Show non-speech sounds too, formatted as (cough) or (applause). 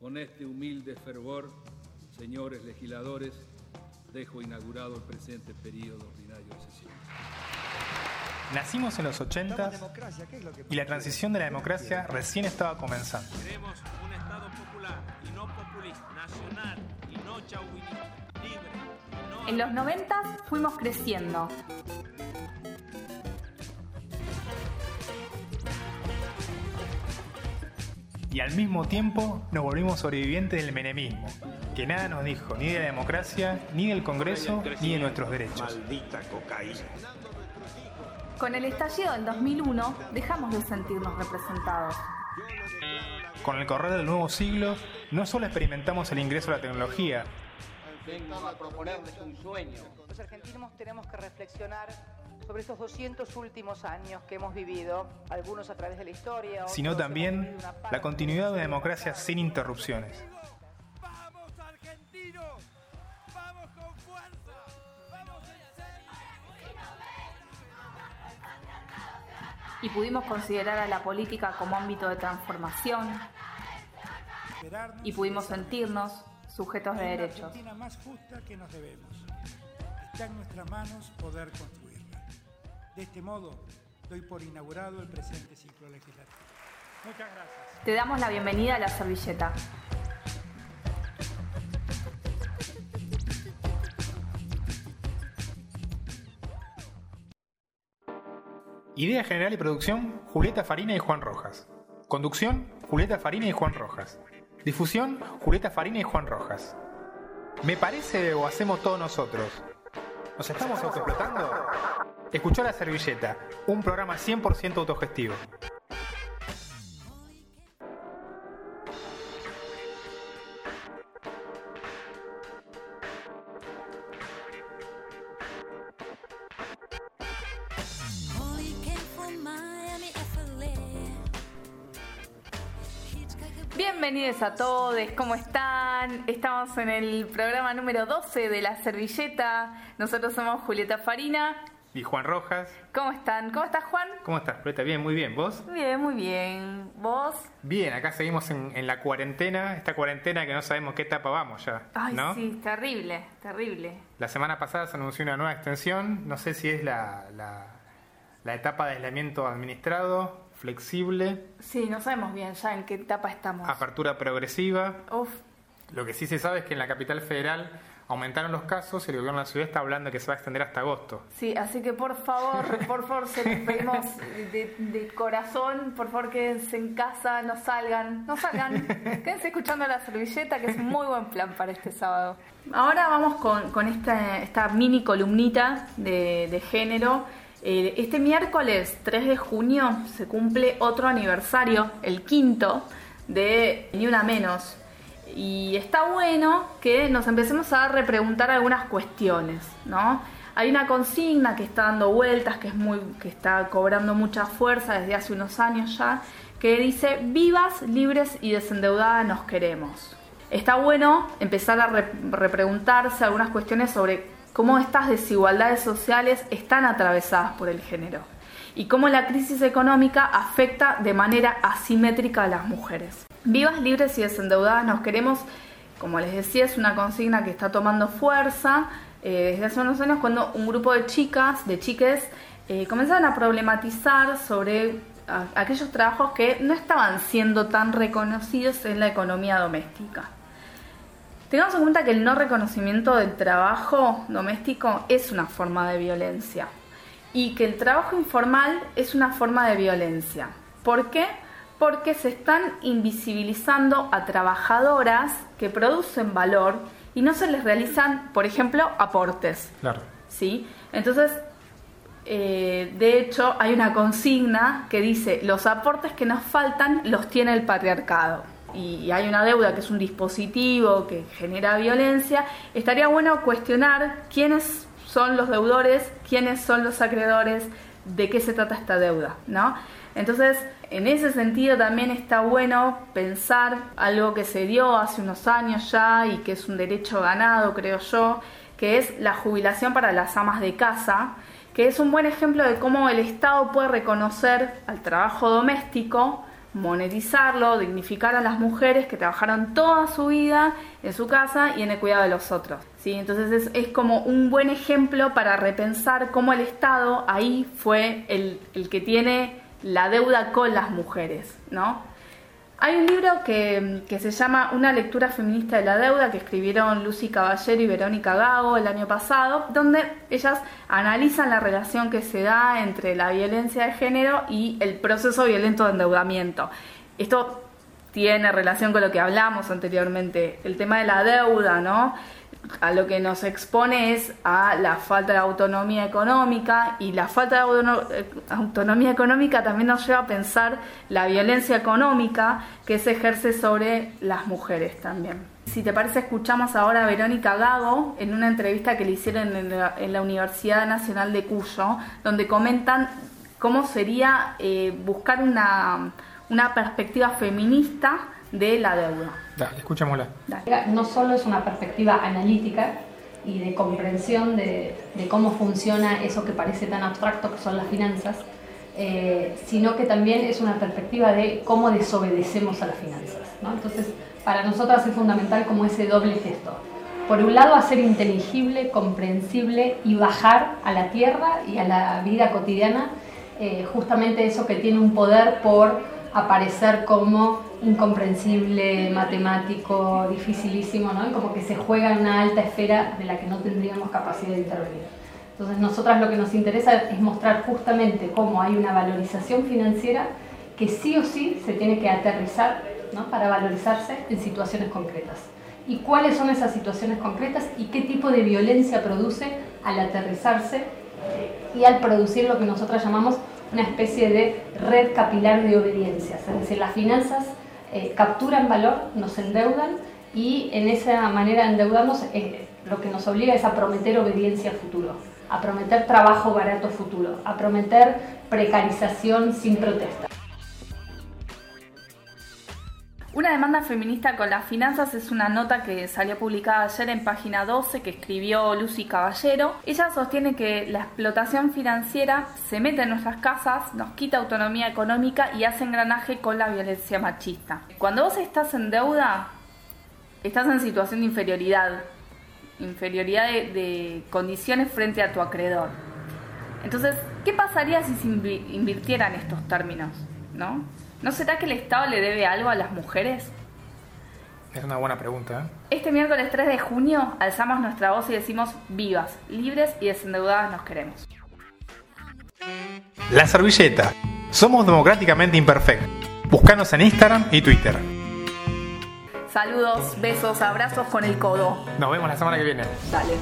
Con este humilde fervor, señores legisladores, dejo inaugurado el presente periodo ordinario de sesión. Nacimos en los 80 y la transición de la democracia recién estaba comenzando. Queremos un Estado popular y no populista, nacional y no chauvinista, libre y no... En los 90 fuimos creciendo. Y al mismo tiempo nos volvimos sobrevivientes del menemismo, que nada nos dijo ni de la democracia, ni del Congreso, ni de nuestros derechos. Maldita cocaína. Con el estallido del 2001 dejamos de sentirnos representados. Con el correr del nuevo siglo, no solo experimentamos el ingreso a la tecnología, Vengo a proponerles un sueño. Los argentinos tenemos que reflexionar sobre estos 200 últimos años que hemos vivido, algunos a través de la historia, sino también la continuidad de una democracia sin interrupciones. ¡Vamos, argentinos! ¡Vamos con fuerza! ¡Vamos en serio! Y pudimos considerar a la política como ámbito de transformación y pudimos sentirnos sujetos de derechos. Argentina más justa que nos debemos. Está en nuestras manos poder construirla. De este modo, doy por inaugurado el presente ciclo legislativo. Muchas gracias. Te damos la bienvenida a la servilleta. Idea general y producción, Julieta Farina y Juan Rojas. Conducción, Julieta Farina y Juan Rojas. Difusión, Julieta Farina y Juan Rojas. ¿Me parece o hacemos todos nosotros? ¿Nos estamos autoexplotando? Escuchó La Servilleta, un programa 100% autogestivo. Bienvenidos a todos, ¿cómo están? Estamos en el programa número 12 de La Servilleta. Nosotros somos Julieta Farina. Y Juan Rojas, ¿Cómo están? ¿Cómo estás, Juan? ¿cómo estás, Julieta? Bien, muy bien. ¿Vos? Bien, muy bien. ¿Vos? Bien, acá seguimos en, en la cuarentena, esta cuarentena que no sabemos qué etapa vamos ya, Ay, ¿no? sí, terrible, terrible. La semana pasada se anunció una nueva extensión, no sé si es la, la, la etapa de aislamiento administrado, flexible, Sí, no sabemos bien ya en qué etapa estamos. apertura progresiva. Uf, Lo que sí se sabe es que en la capital federal aumentaron los casos y el gobierno de la ciudad está hablando de que se va a extender hasta agosto. sí, así que por favor, (laughs) por favor, se los pedimos de, de corazón, por favor quédense en casa, no salgan, no salgan, (laughs) quédense escuchando la servilleta, que es un muy buen plan para este sábado. Ahora vamos con, con esta, esta mini columnita de, de género. Eh, Este miércoles 3 de junio se cumple otro aniversario, el quinto, de Ni Una Menos. Y está bueno que nos empecemos a repreguntar algunas cuestiones, ¿no? Hay una consigna que está dando vueltas, que es muy, que está cobrando mucha fuerza desde hace unos años ya, que dice vivas, libres y desendeudadas nos queremos. Está bueno empezar a re- repreguntarse algunas cuestiones sobre cómo estas desigualdades sociales están atravesadas por el género y cómo la crisis económica afecta de manera asimétrica a las mujeres. Vivas, libres y desendeudadas nos queremos, como les decía, es una consigna que está tomando fuerza eh, desde hace unos años cuando un grupo de chicas, de chiques, eh, comenzaron a problematizar sobre aquellos trabajos que no estaban siendo tan reconocidos en la economía doméstica. Tengamos en cuenta que el no reconocimiento del trabajo doméstico es una forma de violencia y que el trabajo informal es una forma de violencia. ¿Por qué? Porque se están invisibilizando a trabajadoras que producen valor y no se les realizan, por ejemplo, aportes. Claro. ¿sí? Entonces, eh, de hecho, hay una consigna que dice, los aportes que nos faltan los tiene el patriarcado. Y hay una deuda que es un dispositivo que genera violencia. Estaría bueno cuestionar quiénes son los deudores, quiénes son los acreedores, de qué se trata esta deuda, ¿no? Entonces, en ese sentido también está bueno pensar algo que se dio hace unos años ya y que es un derecho ganado, creo yo, que es la jubilación para las amas de casa, que es un buen ejemplo de cómo el Estado puede reconocer al trabajo doméstico monetizarlo, dignificar a las mujeres que trabajaron toda su vida en su casa y en el cuidado de los otros. ¿sí? Entonces es, como un buen ejemplo para repensar cómo el Estado ahí fue el, el que tiene la deuda con las mujeres, ¿no? Hay un libro que, se llama Una lectura feminista de la deuda que escribieron Lucy Caballero y Verónica Gago el año pasado, donde ellas analizan la relación que se da entre la violencia de género y el proceso violento de endeudamiento. Esto tiene relación con lo que hablamos anteriormente, el tema de la deuda, ¿no? A lo que nos expone es a la falta de autonomía económica y la falta de autonomía económica también nos lleva a pensar la violencia económica que se ejerce sobre las mujeres también. Si te parece, escuchamos ahora a Verónica Gago en una entrevista que le hicieron en la, en la Universidad Nacional de Cuyo, donde comentan cómo sería eh, buscar una, una perspectiva feminista de la deuda. Dale. No solo es una perspectiva analítica y de comprensión de, cómo funciona eso que parece tan abstracto que son las finanzas, eh, sino que también es una perspectiva de cómo desobedecemos a las finanzas. Entonces, para nosotras es fundamental como ese doble gesto. Por un lado, hacer inteligible, comprensible y bajar a la tierra y a la vida cotidiana eh, justamente eso que tiene un poder por aparecer como incomprensible, matemático, dificilísimo, ¿no? Como que se juega en una alta esfera de la que no tendríamos capacidad de intervenir. Entonces, nosotras lo que nos interesa es mostrar justamente cómo hay una valorización financiera que sí o sí se tiene que aterrizar ¿no? para valorizarse en situaciones concretas. ¿Y cuáles son esas situaciones concretas y qué tipo de violencia produce al aterrizarse y al producir lo que nosotras llamamos una especie de red capilar de obediencias? Es decir, las finanzas eh, capturan valor, nos endeudan y en esa manera de endeudarnos eh, lo que nos obliga es a prometer obediencia futuro, a prometer trabajo barato futuro, a prometer precarización sin protesta. Una demanda feminista con las finanzas es una nota que salió publicada ayer en página 12 que escribió Lucy Caballero. Ella sostiene que la explotación financiera se mete en nuestras casas, nos quita autonomía económica y hace engranaje con la violencia machista. Cuando vos estás en deuda, estás en situación de inferioridad, inferioridad de, de condiciones frente a tu acreedor. Entonces, ¿qué pasaría si se invirtieran estos términos? ¿No? ¿No será que el Estado le debe algo a las mujeres? Es una buena pregunta. ¿eh? Este miércoles 3 de junio alzamos nuestra voz y decimos vivas, libres y desendeudadas nos queremos. La servilleta. Somos democráticamente imperfectos. Búscanos en Instagram y Twitter. Saludos, besos, abrazos con el codo. Nos vemos la semana que viene. Dale.